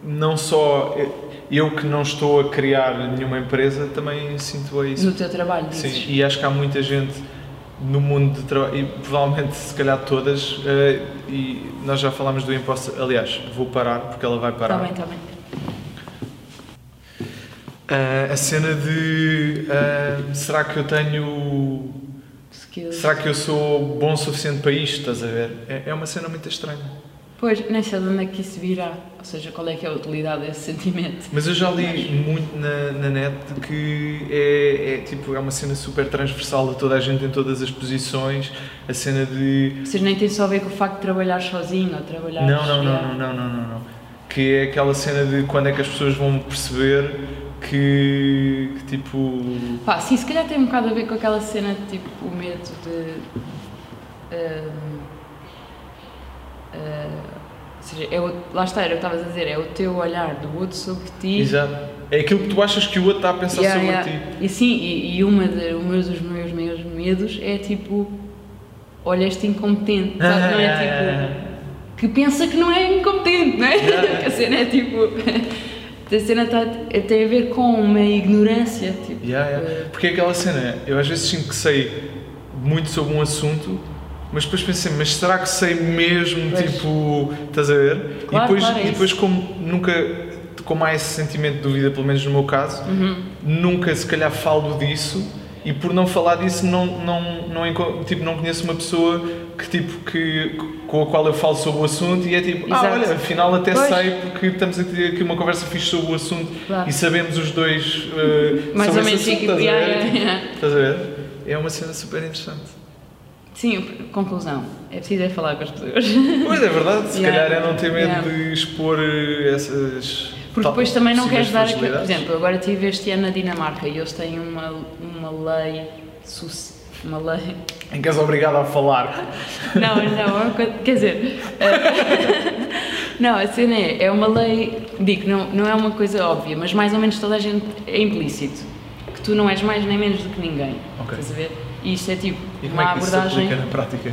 não só eu que não estou a criar nenhuma empresa, também sinto isso. No teu trabalho, dizes. Sim, e acho que há muita gente no mundo de trabalho, e provavelmente se calhar todas, uh, e nós já falámos do imposto, aliás, vou parar porque ela vai parar. Está bem, está bem. Uh, a cena de uh, será que eu tenho. Skills. Será que eu sou bom o suficiente para isto? Estás a ver? É, é uma cena muito estranha. Pois, nem sei de onde é que isso virá. Ou seja, qual é que é a utilidade desse sentimento. Mas eu já li muito na, na net que é, é, tipo, é uma cena super transversal de toda a gente em todas as posições. A cena de. Seja, nem tem só a ver com o facto de trabalhar sozinho ou trabalhar. Não, não, não, não, não, não, não, não. Que é aquela cena de quando é que as pessoas vão perceber que, que tipo. Pá, sim, se calhar tem um bocado a ver com aquela cena de tipo o medo de. hum, ah, ou seja, é o, lá está, era o que estavas a dizer, é o teu olhar do outro sobre ti. Exato. É aquilo que tu achas que o outro está a pensar Yeah, sobre yeah. ti. E sim, e, e uma de, um dos meus maiores medos é tipo, olha este incompetente, sabe? não é tipo, que pensa que não é incompetente, não é? Yeah. a cena é tipo, a cena tá, tem a ver com uma ignorância, tipo, Yeah, yeah. eh, Porque é aquela cena, eu às vezes sinto que sei muito sobre um assunto, mas depois pensei, mas será que sei mesmo, tipo, estás a ver? Claro, e depois, claro, é e depois como nunca, como há esse sentimento de dúvida, pelo menos no meu caso, Uhum. nunca se calhar falo disso e por não falar disso não, não, não, tipo, não conheço uma pessoa que, tipo, que, com a qual eu falo sobre o assunto e é tipo, ah Exato. olha, afinal até Pois. sei porque estamos a ter aqui uma conversa fixe sobre o assunto Claro. e sabemos os dois uh, mais sobre ou menos esse assunto. Estás a ver? É uma cena super interessante. Sim, conclusão, é preciso é falar com as pessoas. Pois é verdade, se Yeah. calhar é não ter medo Yeah. de expor uh, essas. Porque tal- depois também não queres dar aquilo. Por exemplo, agora estive este ano na Dinamarca e eles têm uma, uma lei. Uma lei. Em que és obrigado a falar. Não, não, é quer dizer. eh, não, a cena é, é uma lei. Digo, não, não é uma coisa óbvia, mas mais ou menos toda a gente é implícito. Que tu não és mais nem menos do que ninguém. Ok. Estás a ver? E isto é tipo E como uma é que isso se abordagem. aplica na prática?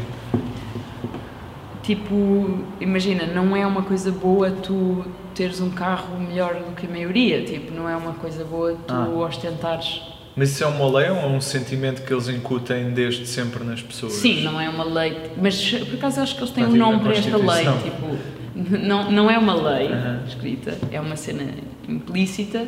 Tipo, imagina, não é uma coisa boa tu teres um carro melhor do que a maioria. Tipo, não é uma coisa boa tu Ah. ostentares. Mas isso é uma lei ou é um sentimento que eles incutem desde sempre nas pessoas? Sim, não é uma lei. Mas por acaso acho que eles têm um Prática da nome para esta lei. Tipo, não, não é uma lei Aham. escrita, é uma cena implícita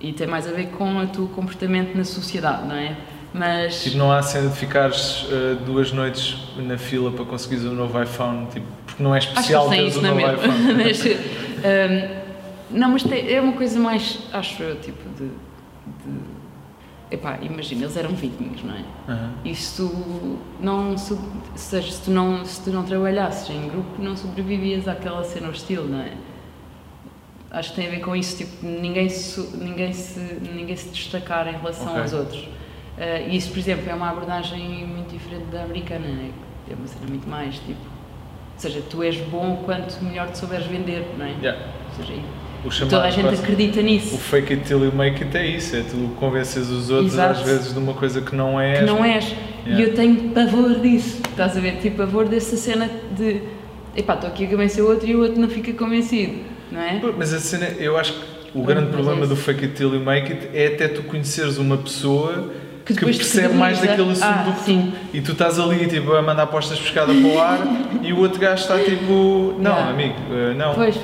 e tem mais a ver com o teu comportamento na sociedade, não é? Mas. Tipo, não há cena de ficares uh, duas noites na fila para conseguires um novo iPhone, tipo, porque não é especial teres um novo mesma. iPhone. mas, hum, não, mas tem- é uma coisa mais, acho eu, tipo de. de epá, imagina, eles eram vikings, não é? Aham. E se tu não, ou seja, se tu não, se tu não trabalhasses em grupo, não sobrevivias àquela cena hostil, não é? Acho que tem a ver com isso, tipo, ninguém se, ninguém se, ninguém se destacar em relação Ok. aos outros. E isso, por exemplo, é uma abordagem muito diferente da americana, não é? Uma cena muito mais, tipo, ou seja, tu és bom quanto melhor te souberes vender, não é? Yeah. Ou seja, O e chamado toda a gente quase- acredita O nisso, fake it till you make it é isso, é tu convences os outros Exato. às vezes de uma coisa que não és. que não és. E Yeah. eu tenho pavor disso, estás a ver? Tipo, pavor dessa cena de, epá, estou aqui a convencer o outro e o outro não fica convencido, não é? Mas a cena, eu acho que o grande mas problema é do fake it till you make it é até tu conheceres uma pessoa Que que, percebe mais daquele assunto Ah, do que sim. tu. E tu estás ali tipo, a mandar apostas pescada para o ar e o outro gajo está tipo, não, Yeah. amigo, eh, não. Pois,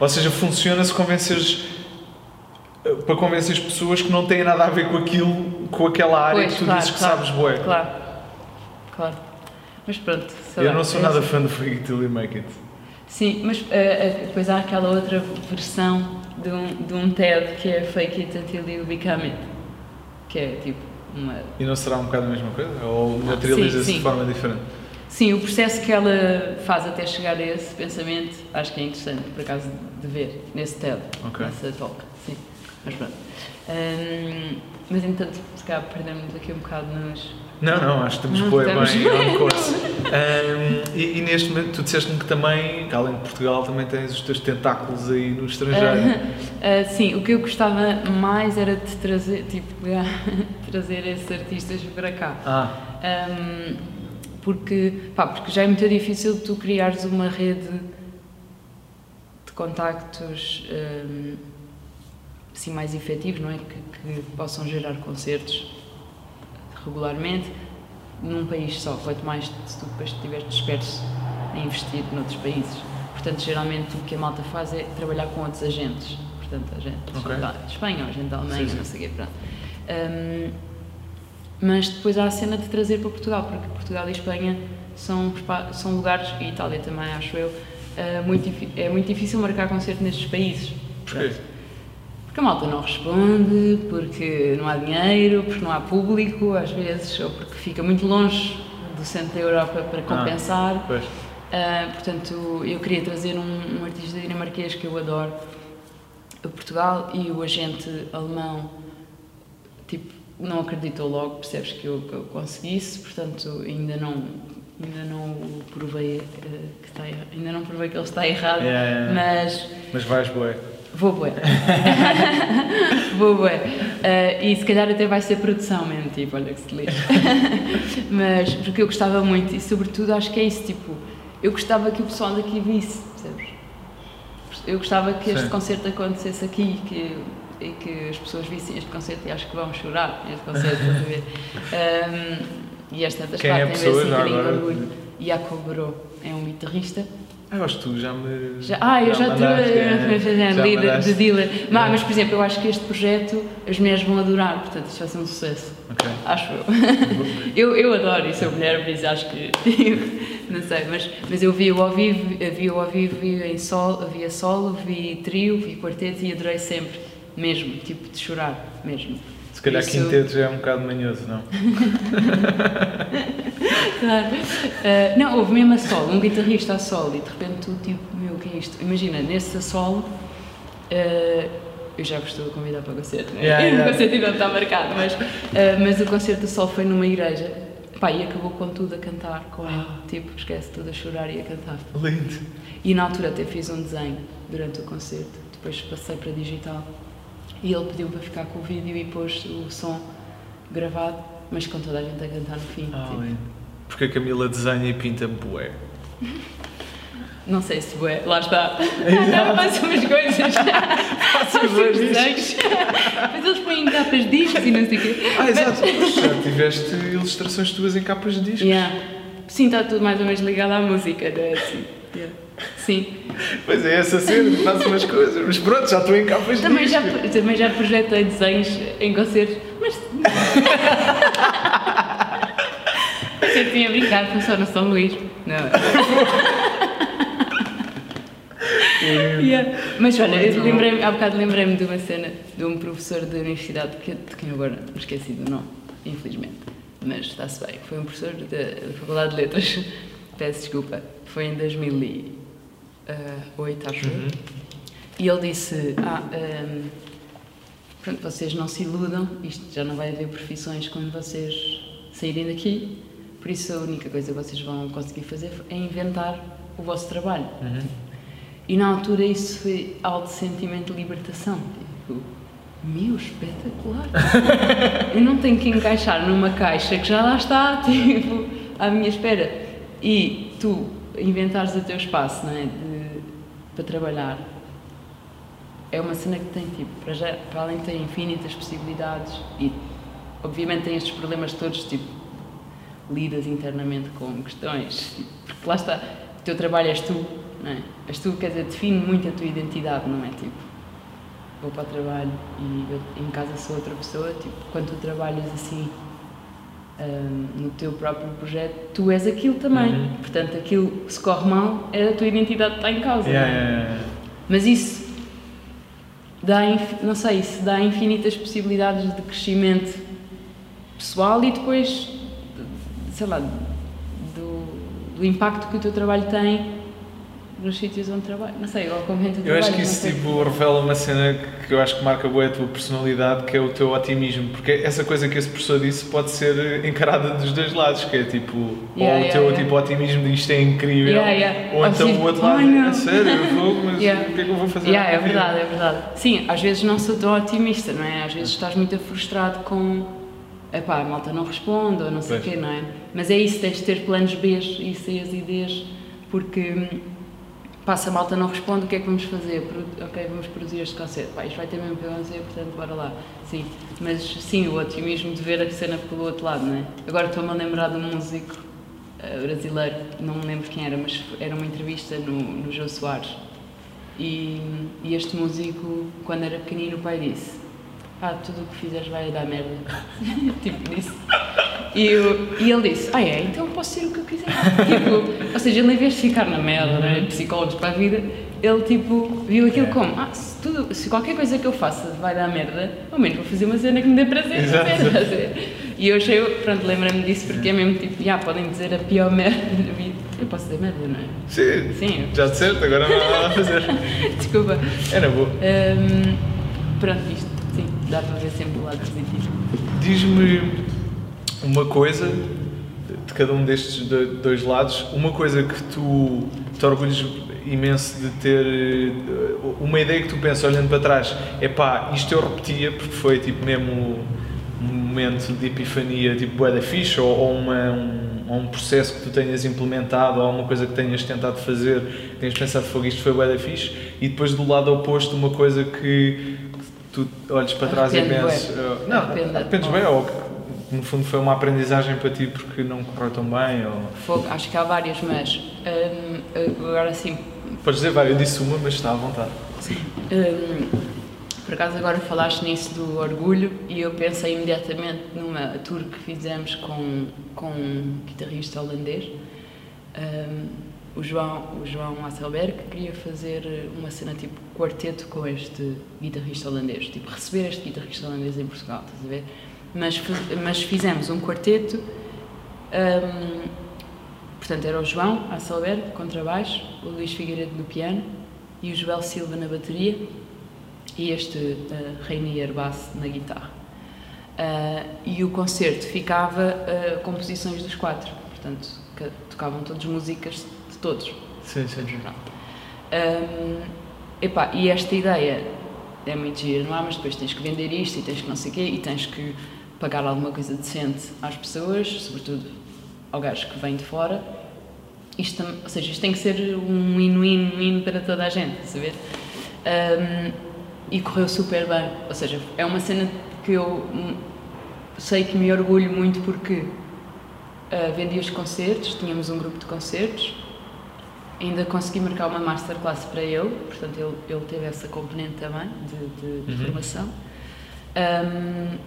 Ou seja, funciona se convenceres eh, para convencer as pessoas que não têm nada a ver com aquilo, com aquela área pois, que tu claro, dizes que claro, sabes bué. Claro, claro. Mas pronto, Eu lá, não sou é nada assim. fã do fake it till you make it. Sim, mas eh, eh, depois há aquela outra versão de um, de um TED que é Fake It Until You Become It, que é tipo uma E não será um bocado a mesma coisa? Ou materializa-se de forma diferente? Sim, o processo que ela faz até chegar a esse pensamento acho que é interessante, por acaso, de ver nesse TED, Ok. nessa talk. Sim, mas pronto. Hum, mas entanto, se calhar perdemos aqui um bocado nos. Não, não, acho que estamos bem, bem on course. Um, e, e neste momento, tu disseste-me que também, que além de Portugal, também tens os teus tentáculos aí no estrangeiro. Ah, sim, o que eu gostava mais era de trazer, tipo, trazer esses artistas para cá. Ah, Hum, porque, pá, porque já é muito difícil tu criares uma rede de contactos hum, assim mais efetivos, não é? Que, que possam gerar concertos regularmente num país só, quanto mais se tu depois estiveres disperso a investir noutros países. Portanto, geralmente o que a malta faz é trabalhar com outros agentes. Portanto, agentes Ok. da Espanha, agente da Alemanha, Sim, sim. não sei o quê, pronto. Hum, mas depois há a cena de trazer para Portugal, porque Portugal e Espanha são, são lugares, e Itália também acho eu, eh, muito, é muito difícil marcar concerto nestes países. Porquê? Porque a malta não responde, porque não há dinheiro, porque não há público, às vezes, ou porque fica muito longe do centro da Europa para compensar. Pois. Ah, portanto, eu queria trazer um, um artista dinamarquês que eu adoro a Portugal e o agente alemão, tipo, não acreditou logo, percebes que eu, que eu conseguisse, portanto, ainda não, ainda não provei eh, que está erra- ainda não provei que ele está errado, Yeah, yeah, yeah. mas Mas vais, boé. Vou bué. Vou bué. Ah, e se calhar até vai ser produção mesmo, tipo, olha que se lixa. Mas porque eu gostava muito e sobretudo acho que é isso, tipo, eu gostava que o pessoal daqui visse, percebes? Eu gostava que este Sim. concerto acontecesse aqui que, e que as pessoas vissem este concerto e acho que vão chorar neste concerto, estás a ver? Ahm, e esta das é a partes pessoa, tem um bocadinho de agora? orgulho. Jacob Bro é um guitarrista Ah, eu acho que tu já me. já, ah, eu já estou já líder de dealer. É. Mas, mas, por exemplo, eu acho que este projeto as mulheres vão adorar, portanto, isto vai ser um sucesso. Ok. Acho eu. eu. Eu adoro e sou mulher, por isso acho que. não sei, mas, mas eu vi-o ao vivo, vi-o ao vivo vi em solo, via solo, vi trio, vi quarteto e adorei sempre. Mesmo, tipo, de chorar, mesmo. Se calhar Isso- quinteto já é um bocado manhoso, não? Claro. Uh, não, houve mesmo a solo, um guitarrista a solo, e de repente tu, tipo, meu, o que é isto? Imagina, nesse a solo, uh, eu já gostou de convidar para o concerto, né? Yeah, yeah. o concerto ainda não está marcado, mas, uh, mas o concerto a solo foi numa igreja, pá, e acabou com tudo a cantar com ele, tipo, esquece tudo a chorar e a cantar. Lindo. E na altura até fiz um desenho durante o concerto, depois passei para digital, e ele pediu para ficar com o vídeo e pôs o som gravado, mas com toda a gente a cantar no fim. Ah, tipo. Porque a Camila desenha e pinta bué. Não sei se é, lá está. Não, faço umas coisas. faço uns bué desenhos. Mas eles põem em capas de discos e não sei o quê. Ah, exato. já tiveste ilustrações tuas em capas de discos. Yeah. Sim, está tudo mais ou menos ligado à música, não é assim? Yeah. Sim. Pois é, essa cena, faço umas coisas. Mas pronto, já estou em capas de Também já, também já projetei desenhos em concertos, mas. Eu tinha foi só no São Luís. Não. Yeah. Mas olha, eu lembrei há bocado lembrei-me de uma cena de um professor da universidade, que, de quem agora me esqueci do nome, infelizmente, mas está-se bem. Foi um professor da, da Faculdade de Letras, peço desculpa, foi em 2008, acho eu. Uhum. E ele disse: Ah, hum, pronto, vocês não se iludam, isto já não vai haver profissões quando vocês saírem daqui, por isso a única coisa que vocês vão conseguir fazer é inventar o vosso trabalho. Uhum. E na altura isso foi alto sentimento de libertação. Tipo, meu, espetacular! Eu não tenho que encaixar numa caixa que já lá está, tipo, à minha espera. E tu inventares o teu espaço, não é? De- para trabalhar. É uma cena que tem, tipo, para, já, para além de ter infinitas possibilidades e, obviamente, tem estes problemas todos, tipo, lidas internamente com questões, porque lá está, o teu trabalho és tu, não é? És tu, quer dizer, define muito a tua identidade, não é? Tipo, vou para o trabalho e eu em casa sou outra pessoa, tipo, quando tu trabalhas assim hum, no teu próprio projeto, tu és aquilo também. Uhum. Portanto, aquilo se corre mal, é a tua identidade que está em causa. Yeah, não é? yeah, yeah. Mas isso dá, não sei, isso dá infinitas possibilidades de crescimento pessoal e depois, de- sei lá, do, do impacto que o teu trabalho tem nos sítios onde trabalho. Não sei, ou como tu Eu acho que isso tipo, revela uma cena que eu acho que marca boa a tua personalidade, que é o teu otimismo. Porque essa coisa que esse professor disse pode ser encarada dos dois lados, que é tipo, Yeah, ou o yeah, teu yeah. tipo otimismo de isto é incrível, ou então o outro lado, "Ai, não." é sério, eu vou, mas o que é que eu vou fazer? É minha vida?" verdade, é verdade. Sim, às vezes não sou tão otimista, não é? Às vezes estás muito frustrado com. Epá, a malta não responde ou não sei o quê, não é? Mas é isso, tens de ter planos B e C as ideias, porque hum, se a malta não responde, o que é que vamos fazer? Ok, vamos produzir este concerto. Pá, isto vai ter mesmo acontecer, portanto, bora lá. Sim, mas sim, o otimismo de ver a cena pelo outro lado, não é? Agora estou-me a lembrar de um músico eh, brasileiro, não me lembro quem era, mas era uma entrevista no, no Jô Soares. E, e este músico, quando era pequenino, o pai disse: Ah, tudo o que fizeres vai dar merda. tipo, disse. E, eu, e ele disse, ah é, então posso ser o que eu quiser. tipo, ou seja, ele em vez de ficar na merda, né, psicólogos para a vida, ele tipo, viu aquilo É. como, ah, se, tudo, se qualquer coisa que eu faça vai dar merda, ao menos vou fazer uma cena que me dê prazer. Fazer, a ver? E eu achei, pronto, lembrei-me disso porque é mesmo tipo, já, podem dizer a pior merda da vida. Eu posso dizer merda, não é? Sim. Sim. Já disseste, agora não há nada a fazer. Desculpa. É na boa. Hum, pronto, isto, sim, dá para ver sempre o lado positivo. Diz-me uma coisa de cada um destes do- dois lados, uma coisa que tu te orgulhas imenso de ter, eh, uma ideia que tu pensas olhando para trás, é pá, isto eu repetia porque foi tipo mesmo um momento de epifania, tipo bué da fixe, ou, ou uma, um, ou um processo que tu tenhas implementado, ou alguma coisa que tenhas tentado fazer, que tenhas pensado, fogo, isto foi bué da fixe, e depois do lado oposto uma coisa que tu olhes para trás e penses, eh, não, arrependes bem, ou no fundo foi uma aprendizagem para ti porque não correu tão bem, ou... Fogo, acho que há várias, mas hum, agora sim, Podes dizer, vai, eu disse uma, mas está à vontade. hum, por acaso agora falaste nisso do orgulho e eu pensei imediatamente numa tour que fizemos com, com um guitarrista holandês, hum, o João, o João Hasselberg, que queria fazer uma cena tipo quarteto com este guitarrista holandês, tipo receber este guitarrista holandês em Portugal, estás a ver? Mas, mas fizemos um quarteto hum, Portanto, era o João Hasselberg, contrabaixo, o Luís Figueiredo no piano e o Joel Silva na bateria e este uh, Rainier Bass na guitarra. Uh, e o concerto ficava uh, composições dos quatro, portanto, tocavam todas músicas de todos. Sim, sim, sim. Um, epá, e esta ideia é muito gira, não é? Mas depois tens que vender isto e tens que não sei o quê e tens que pagar alguma coisa decente às pessoas, sobretudo ao gajo que vem de fora. Isto, ou seja, isto tem que ser um hino-hino hino para toda a gente, saber? Um, e correu super bem. Ou seja, é uma cena que eu sei que me orgulho muito porque ah, vendi os concertos, tínhamos um grupo de concertos, ainda consegui marcar uma masterclass para ele, portanto ele, ele teve essa componente também de, de- de Uhum. formação. Um,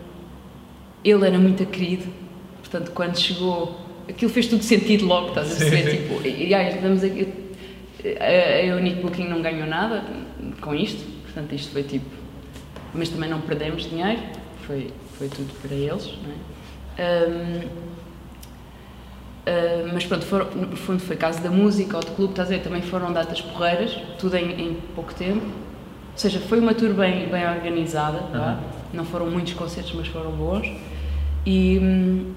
ele era muito querido, portanto quando chegou, aquilo fez tudo sentido logo, estás a sim. Tipo, e, ai, vamos aqui, a, a Unique Booking não ganhou nada com isto, portanto isto foi tipo, mas também não perdemos dinheiro, foi, foi tudo para eles, não é? Um, Uh, mas pronto, foram, no fundo foi caso da música ou de clube, estás a ver, também foram datas porreiras, tudo em, em pouco tempo. Ou seja, foi uma tour bem, bem organizada, vá. Uhum. não foram muitos concertos, mas foram bons. E hum,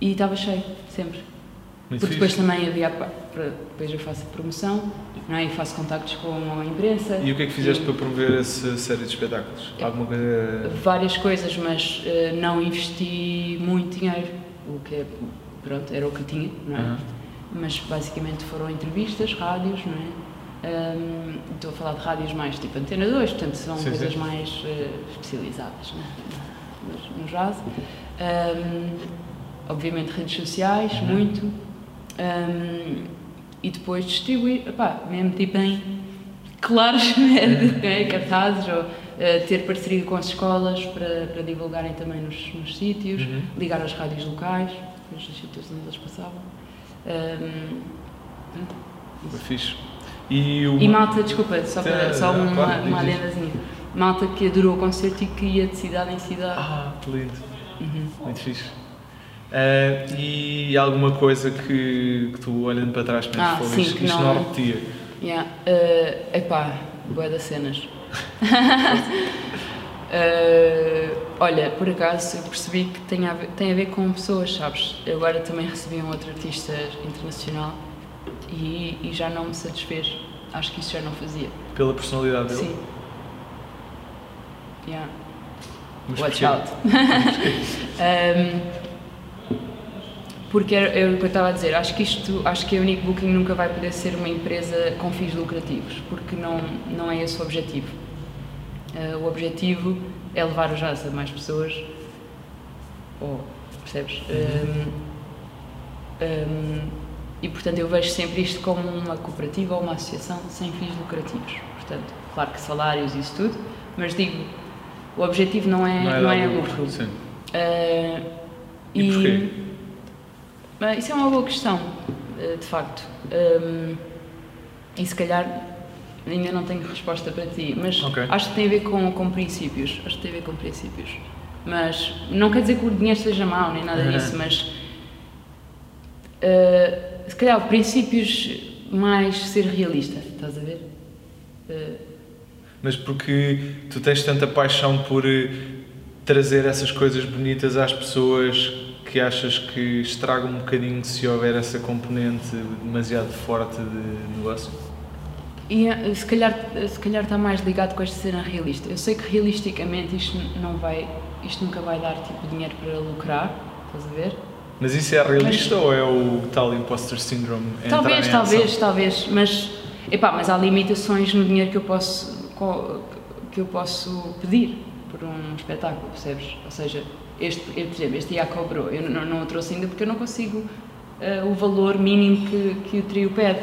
e estava cheio, sempre. Muito Porque depois fixe. também havia, para- depois eu faço a promoção, não é? e faço contactos com a imprensa. E o que é que fizeste para promover essa série de espetáculos? Alguma coisa... várias coisas, mas eh, não investi muito dinheiro, o que é, pronto, era o que eu tinha, não é? Aham. Mas basicamente foram entrevistas, rádios, não é? Ahm, estou a falar de rádios mais tipo Antena 2, portanto são Sim, coisas sim. mais eh, especializadas né? no, no jazz. Ahm, obviamente redes sociais, Uhum. muito. Ahm, e depois distribuir, epá, mesmo tipo em claros, né, cartazes, ou eh, ter parceria com as escolas para, para divulgarem também nos, nos sítios, Uhum. ligar às rádios locais, nos sítios onde eles passavam. Foi fixe. E, o... e malta, desculpa, só, para, só uma, claro, uma adendazinha. Malta que adorou o concerto e que ia de cidade em cidade. Ah, que lindo. Uhum. Muito fixe. Ah, e alguma coisa que, que tu olhando para trás pensas, Ah, "Fogo, sim, isto, que isto não- não repetia. Yeah. Uh, epá, boa das cenas. Uh, olha, por acaso eu percebi que tem a, ver, tem a ver com pessoas, sabes? Eu agora também recebi um outro artista internacional e, e já não me satisfez. Acho que isso já não fazia. Pela personalidade dele. Sim. Yeah. Mas Watch porquê? out. Um, porque é, o que eu estava a dizer, acho que isto, acho que a Unique Booking nunca vai poder ser uma empresa com fins lucrativos, porque não, não é esse o objetivo. Uh, o objetivo é levar o jazz a mais pessoas, ou, percebes? Um, um, e portanto eu vejo sempre isto como uma cooperativa ou uma associação sem fins lucrativos. Portanto, claro que salários e isso tudo, mas digo, o objetivo não é, não é, dar lucro. Sim. Uh, E, porquê? Bem, isso é uma boa questão, eh, de facto. Um, e se calhar ainda não tenho resposta para ti, mas Ok. acho que tem a ver com, com princípios. Acho que tem a ver com princípios. Mas não quer dizer que o dinheiro seja mau, nem nada Uhum. disso, mas se calhar princípios mais ser realista, estás a ver? Mas porque tu tens tanta paixão por eh, trazer essas coisas bonitas às pessoas que achas que estraga um bocadinho se houver essa componente demasiado forte de negócio? E eh, se calhar, se calhar está mais ligado com esta cena realista. Eu sei que realisticamente isto não vai, isto nunca vai dar tipo dinheiro para lucrar, estás a ver? Mas isso é realista ou é o tal imposter syndrome? Talvez, talvez, talvez, mas epá, mas há limitações no dinheiro que eu posso que eu posso pedir por um espetáculo, percebes? Ou seja, este, eu, por exemplo, este já cobrou, eu não, não o trouxe ainda porque eu não consigo eh, o valor mínimo que, que o trio pede.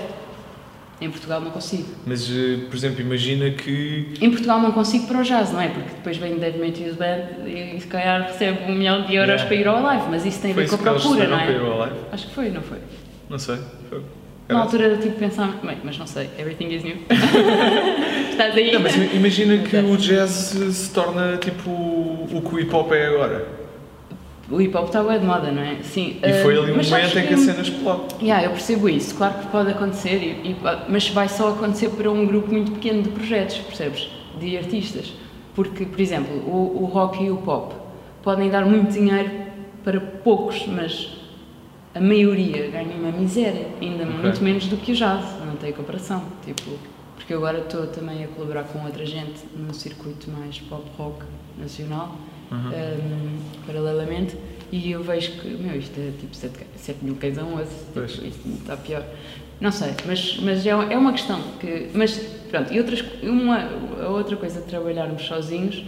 Em Portugal não consigo. Mas, eh, por exemplo, imagina que. Em Portugal não consigo para o jazz, não é? Porque depois vem Dave Matthews Band e se calhar recebe um milhão de euros Yeah. para ir ao live, mas isso tem a ver com a procura, não receberam para ir é? ao live? Acho que foi, não foi? Não sei. Foi. Na altura, tipo, pensava, bem, mas não sei, everything is new. Estás aí? Não, mas imagina que o jazz se torna tipo o que o hip hop é agora. O hip hop está bué de moda, não é? Sim. E foi ali um mas sabes momento em que a cena explode. Yeah, eu percebo isso, claro que pode acontecer, e, e mas vai só acontecer para um grupo muito pequeno de projetos, percebes? De artistas. Porque, por exemplo, o, o rock e o pop podem dar muito dinheiro para poucos, mas a maioria ganha uma miséria, ainda Ok. muito menos do que o jazz, não tem comparação. Tipo, porque eu agora estou também a colaborar com outra gente num circuito mais pop rock nacional, Uhum. um, paralelamente, e eu vejo que, meu, isto é tipo 7, mil cães a 11, Pois. tipo, isto está pior. Não sei, mas, mas é, é uma questão que. Mas pronto, e outras, uma, a outra coisa de trabalharmos sozinhos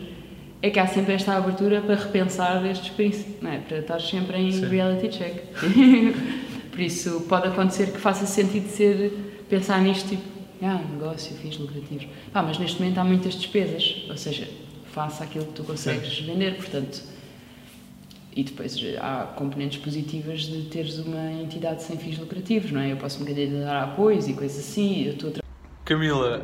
é que há sempre esta abertura para repensar estes princípios, não é? Para estar sempre em Sim. reality check. Por isso pode acontecer que faça sentido ser pensar nisto tipo, ah, negócio, fiz lucrativos. Pá, mas neste momento há muitas despesas, ou seja, faça aquilo que tu consegues vender, portanto. E depois há componentes positivas de teres uma entidade sem fins lucrativos, não é? Eu posso me candidatar a apoios e coisas assim, eu estou a Camila,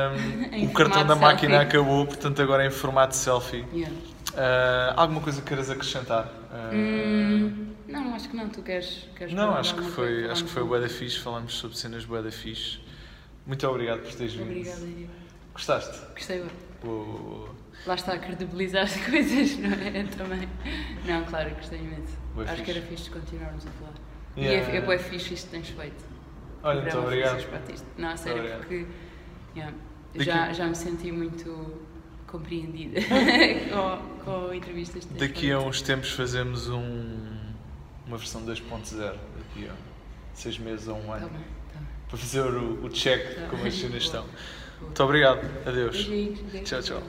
Em o cartão da máquina selfie. acabou, portanto agora é em formato selfie. Yeah. Ah, alguma coisa que queiras acrescentar? Ah, Hum, não, acho que não, tu queres. queres não, acho que foi, coisa? acho que foi bué da fixe, falámos sobre cenas bué da fixe. Muito obrigado por teres vindo. Obrigada, Iria. Gostaste? Gostei. Boa, boa, boa. Lá está a credibilizar as coisas, não é? Também. Não, claro, gostei imenso. Bué Acho fixe. que era fixe continuarmos a falar. Yeah. E é, é bué fixe isto que tens feito. Olha, muito obrigado. Batista. Não, a sério, obrigado. porque yeah, já, já me senti muito compreendida com, com entrevistas Daqui a uns tempos fazemos um, uma versão 2.0, daqui a seis meses ou um Tá ano, bem, tá bem. para fazer o, o check Tá como as cenas estão. Muito obrigado, adeus. Beijinhos, adeus. Tchau, tchau.